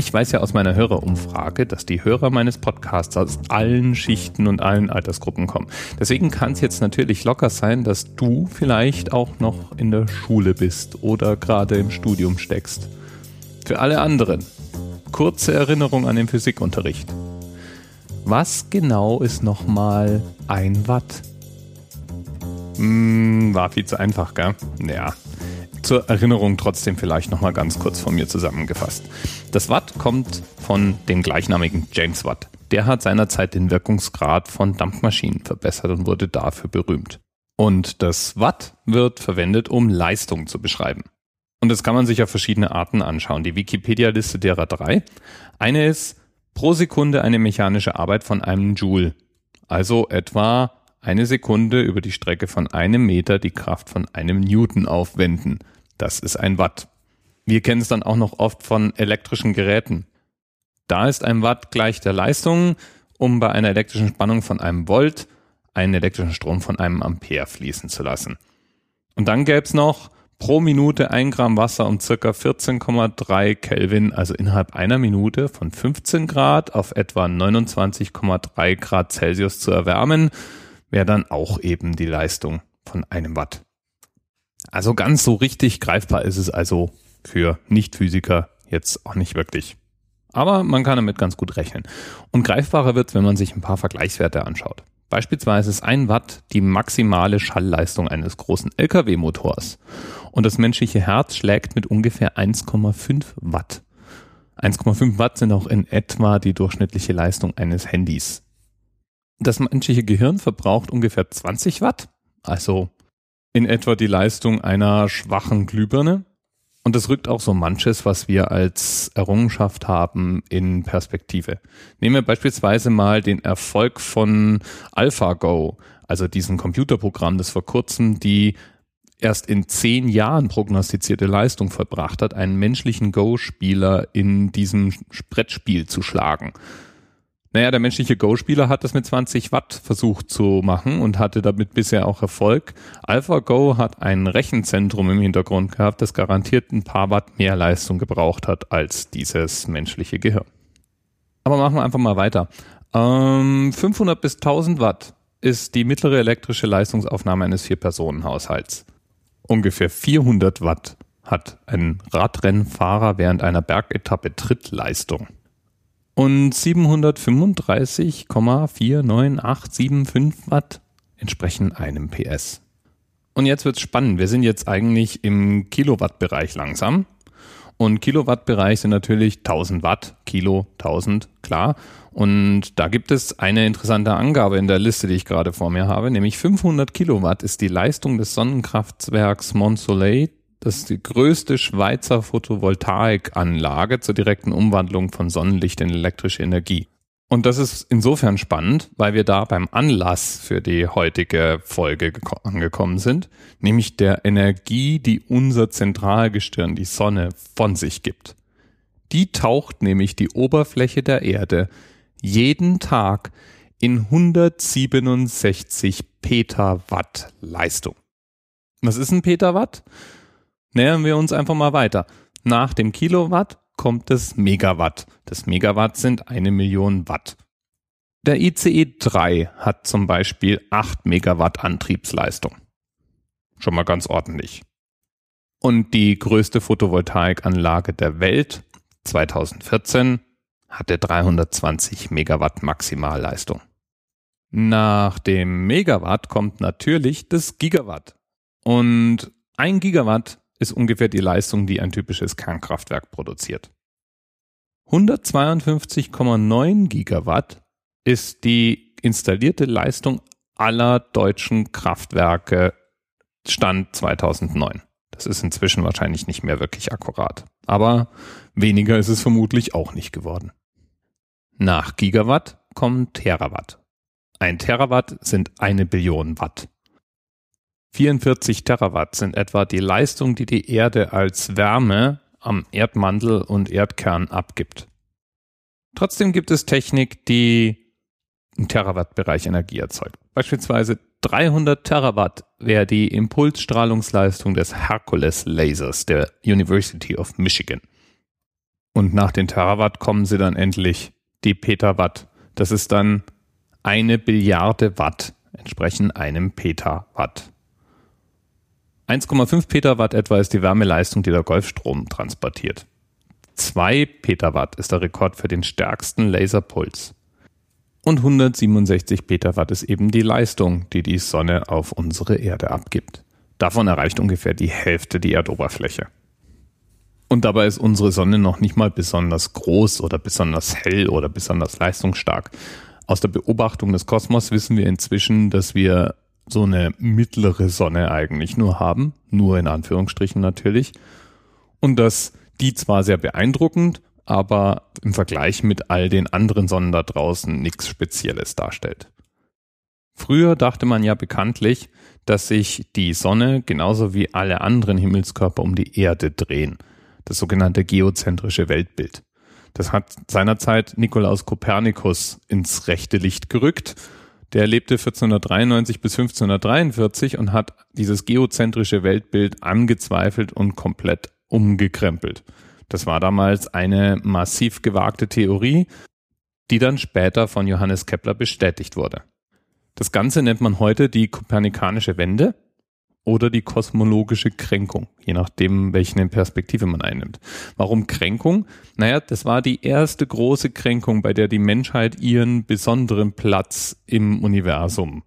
Ich weiß ja aus meiner Hörerumfrage, dass die Hörer meines Podcasts aus allen Schichten und allen Altersgruppen kommen. Deswegen kann es jetzt natürlich locker sein, dass du vielleicht auch noch in der Schule bist oder gerade im Studium steckst. Für alle anderen, kurze Erinnerung an den Physikunterricht. Was genau ist nochmal ein Watt? Hm, war viel zu einfach, gell? Ja, zur Erinnerung trotzdem vielleicht nochmal ganz kurz von mir zusammengefasst. Das Watt kommt von dem gleichnamigen James Watt. Der hat seinerzeit den Wirkungsgrad von Dampfmaschinen verbessert und wurde dafür berühmt. Und das Watt wird verwendet, um Leistung zu beschreiben. Und das kann man sich auf verschiedene Arten anschauen. Die Wikipedia-Liste derer drei. Eine ist pro Sekunde eine mechanische Arbeit von einem Joule. Also etwa eine Sekunde über die Strecke von einem Meter die Kraft von einem Newton aufwenden. Das ist ein Watt. Wir kennen es dann auch noch oft von elektrischen Geräten. Da ist ein Watt gleich der Leistung, um bei einer elektrischen Spannung von einem Volt einen elektrischen Strom von einem Ampere fließen zu lassen. Und dann gäbe es noch pro Minute ein Gramm Wasser um circa 14,3 Kelvin, also innerhalb einer Minute von 15 Grad auf etwa 29,3 Grad Celsius zu erwärmen wäre dann auch eben die Leistung von einem Watt. Also ganz so richtig greifbar ist es also für Nichtphysiker jetzt auch nicht wirklich. Aber man kann damit ganz gut rechnen. Und greifbarer wird wenn man sich ein paar Vergleichswerte anschaut. Beispielsweise ist ein Watt die maximale Schallleistung eines großen Lkw-Motors. Und das menschliche Herz schlägt mit ungefähr 1,5 Watt. 1,5 Watt sind auch in etwa die durchschnittliche Leistung eines Handys. Das menschliche Gehirn verbraucht ungefähr 20 Watt, also in etwa die Leistung einer schwachen Glühbirne. Und das rückt auch so manches, was wir als Errungenschaft haben, in Perspektive. Nehmen wir beispielsweise mal den Erfolg von AlphaGo, also diesem Computerprogramm, das vor kurzem die erst in zehn Jahren prognostizierte Leistung vollbracht hat, einen menschlichen Go-Spieler in diesem Brettspiel zu schlagen. Naja, der menschliche Go-Spieler hat das mit 20 Watt versucht zu machen und hatte damit bisher auch Erfolg. AlphaGo hat ein Rechenzentrum im Hintergrund gehabt, das garantiert ein paar Watt mehr Leistung gebraucht hat als dieses menschliche Gehirn. Aber machen wir einfach mal weiter. Ähm, 500 bis 1000 Watt ist die mittlere elektrische Leistungsaufnahme eines Vier-Personen-Haushalts. Ungefähr 400 Watt hat ein Radrennfahrer während einer Bergetappe Trittleistung und 735,49875 Watt entsprechen einem PS. Und jetzt wird's spannend. Wir sind jetzt eigentlich im Kilowattbereich langsam. Und Kilowattbereich sind natürlich 1000 Watt, Kilo, 1000, klar. Und da gibt es eine interessante Angabe in der Liste, die ich gerade vor mir habe, nämlich 500 Kilowatt ist die Leistung des Sonnenkraftwerks Mont Soleil das ist die größte Schweizer Photovoltaikanlage zur direkten Umwandlung von Sonnenlicht in elektrische Energie. Und das ist insofern spannend, weil wir da beim Anlass für die heutige Folge angekommen sind, nämlich der Energie, die unser Zentralgestirn, die Sonne, von sich gibt. Die taucht nämlich die Oberfläche der Erde jeden Tag in 167 Petawatt Leistung. Was ist ein Petawatt? Nähern wir uns einfach mal weiter. Nach dem Kilowatt kommt das Megawatt. Das Megawatt sind eine Million Watt. Der ICE 3 hat zum Beispiel 8 Megawatt Antriebsleistung. Schon mal ganz ordentlich. Und die größte Photovoltaikanlage der Welt 2014 hatte 320 Megawatt Maximalleistung. Nach dem Megawatt kommt natürlich das Gigawatt. Und ein Gigawatt ist ungefähr die Leistung, die ein typisches Kernkraftwerk produziert. 152,9 Gigawatt ist die installierte Leistung aller deutschen Kraftwerke Stand 2009. Das ist inzwischen wahrscheinlich nicht mehr wirklich akkurat. Aber weniger ist es vermutlich auch nicht geworden. Nach Gigawatt kommen Terawatt. Ein Terawatt sind eine Billion Watt. 44 Terawatt sind etwa die Leistung, die die Erde als Wärme am Erdmantel und Erdkern abgibt. Trotzdem gibt es Technik, die im Terawattbereich Energie erzeugt. Beispielsweise 300 Terawatt wäre die Impulsstrahlungsleistung des Hercules Lasers der University of Michigan. Und nach den Terawatt kommen sie dann endlich die Petawatt. Das ist dann eine Billiarde Watt, entsprechend einem Petawatt. 1,5 Petawatt etwa ist die Wärmeleistung, die der Golfstrom transportiert. 2 Petawatt ist der Rekord für den stärksten Laserpuls. Und 167 Petawatt ist eben die Leistung, die die Sonne auf unsere Erde abgibt. Davon erreicht ungefähr die Hälfte die Erdoberfläche. Und dabei ist unsere Sonne noch nicht mal besonders groß oder besonders hell oder besonders leistungsstark. Aus der Beobachtung des Kosmos wissen wir inzwischen, dass wir so eine mittlere Sonne eigentlich nur haben, nur in Anführungsstrichen natürlich. Und dass die zwar sehr beeindruckend, aber im Vergleich mit all den anderen Sonnen da draußen nichts Spezielles darstellt. Früher dachte man ja bekanntlich, dass sich die Sonne genauso wie alle anderen Himmelskörper um die Erde drehen. Das sogenannte geozentrische Weltbild. Das hat seinerzeit Nikolaus Kopernikus ins rechte Licht gerückt. Der lebte 1493 bis 1543 und hat dieses geozentrische Weltbild angezweifelt und komplett umgekrempelt. Das war damals eine massiv gewagte Theorie, die dann später von Johannes Kepler bestätigt wurde. Das Ganze nennt man heute die kopernikanische Wende oder die kosmologische Kränkung, je nachdem, welche Perspektive man einnimmt. Warum Kränkung? Naja, das war die erste große Kränkung, bei der die Menschheit ihren besonderen Platz im Universum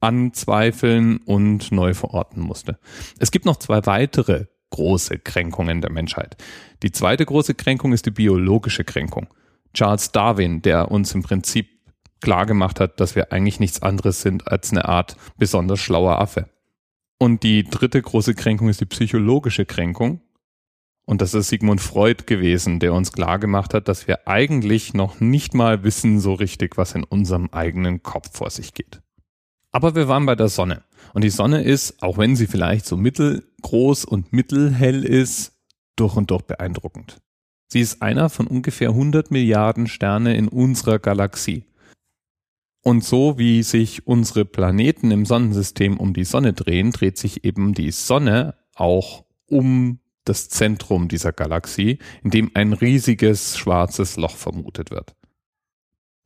anzweifeln und neu verorten musste. Es gibt noch zwei weitere große Kränkungen der Menschheit. Die zweite große Kränkung ist die biologische Kränkung. Charles Darwin, der uns im Prinzip klar gemacht hat, dass wir eigentlich nichts anderes sind als eine Art besonders schlauer Affe. Und die dritte große Kränkung ist die psychologische Kränkung. Und das ist Sigmund Freud gewesen, der uns klar gemacht hat, dass wir eigentlich noch nicht mal wissen so richtig, was in unserem eigenen Kopf vor sich geht. Aber wir waren bei der Sonne. Und die Sonne ist, auch wenn sie vielleicht so mittelgroß und mittelhell ist, durch und durch beeindruckend. Sie ist einer von ungefähr 100 Milliarden Sterne in unserer Galaxie. Und so wie sich unsere Planeten im Sonnensystem um die Sonne drehen, dreht sich eben die Sonne auch um das Zentrum dieser Galaxie, in dem ein riesiges schwarzes Loch vermutet wird.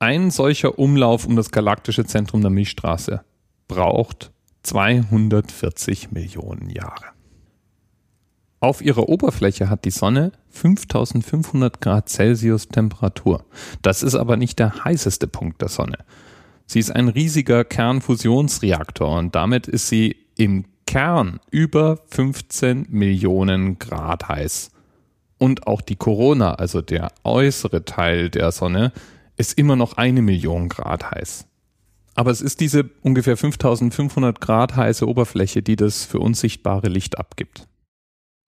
Ein solcher Umlauf um das galaktische Zentrum der Milchstraße braucht 240 Millionen Jahre. Auf ihrer Oberfläche hat die Sonne 5500 Grad Celsius Temperatur. Das ist aber nicht der heißeste Punkt der Sonne. Sie ist ein riesiger Kernfusionsreaktor und damit ist sie im Kern über 15 Millionen Grad heiß. Und auch die Corona, also der äußere Teil der Sonne, ist immer noch eine Million Grad heiß. Aber es ist diese ungefähr 5500 Grad heiße Oberfläche, die das für uns sichtbare Licht abgibt.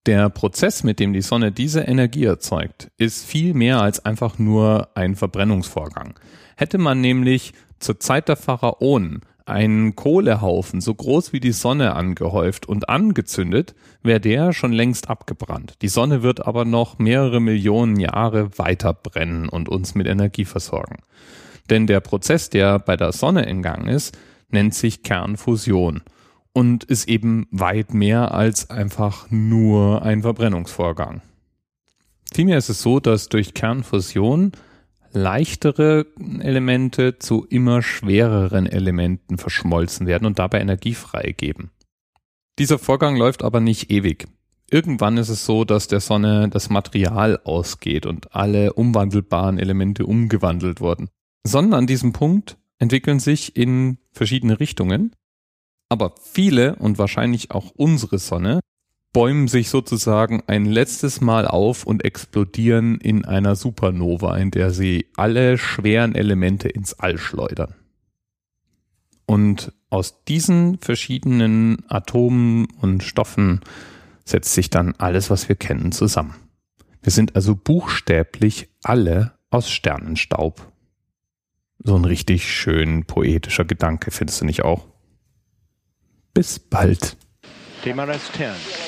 Der Prozess, mit dem die Sonne diese Energie erzeugt, ist viel mehr als einfach nur ein Verbrennungsvorgang. Hätte man nämlich zur Zeit der Pharaonen einen Kohlehaufen so groß wie die Sonne angehäuft und angezündet, wäre der schon längst abgebrannt. Die Sonne wird aber noch mehrere Millionen Jahre weiter brennen und uns mit Energie versorgen. Denn der Prozess, der bei der Sonne in Gang ist, nennt sich Kernfusion und ist eben weit mehr als einfach nur ein Verbrennungsvorgang. Vielmehr ist es so, dass durch Kernfusion leichtere Elemente zu immer schwereren Elementen verschmolzen werden und dabei Energie freigeben. Dieser Vorgang läuft aber nicht ewig. Irgendwann ist es so, dass der Sonne das Material ausgeht und alle umwandelbaren Elemente umgewandelt wurden. Sonnen an diesem Punkt entwickeln sich in verschiedene Richtungen, aber viele und wahrscheinlich auch unsere Sonne bäumen sich sozusagen ein letztes Mal auf und explodieren in einer Supernova, in der sie alle schweren Elemente ins All schleudern. Und aus diesen verschiedenen Atomen und Stoffen setzt sich dann alles, was wir kennen, zusammen. Wir sind also buchstäblich alle aus Sternenstaub. So ein richtig schön poetischer Gedanke, findest du nicht auch? Bis bald. TMRS 10,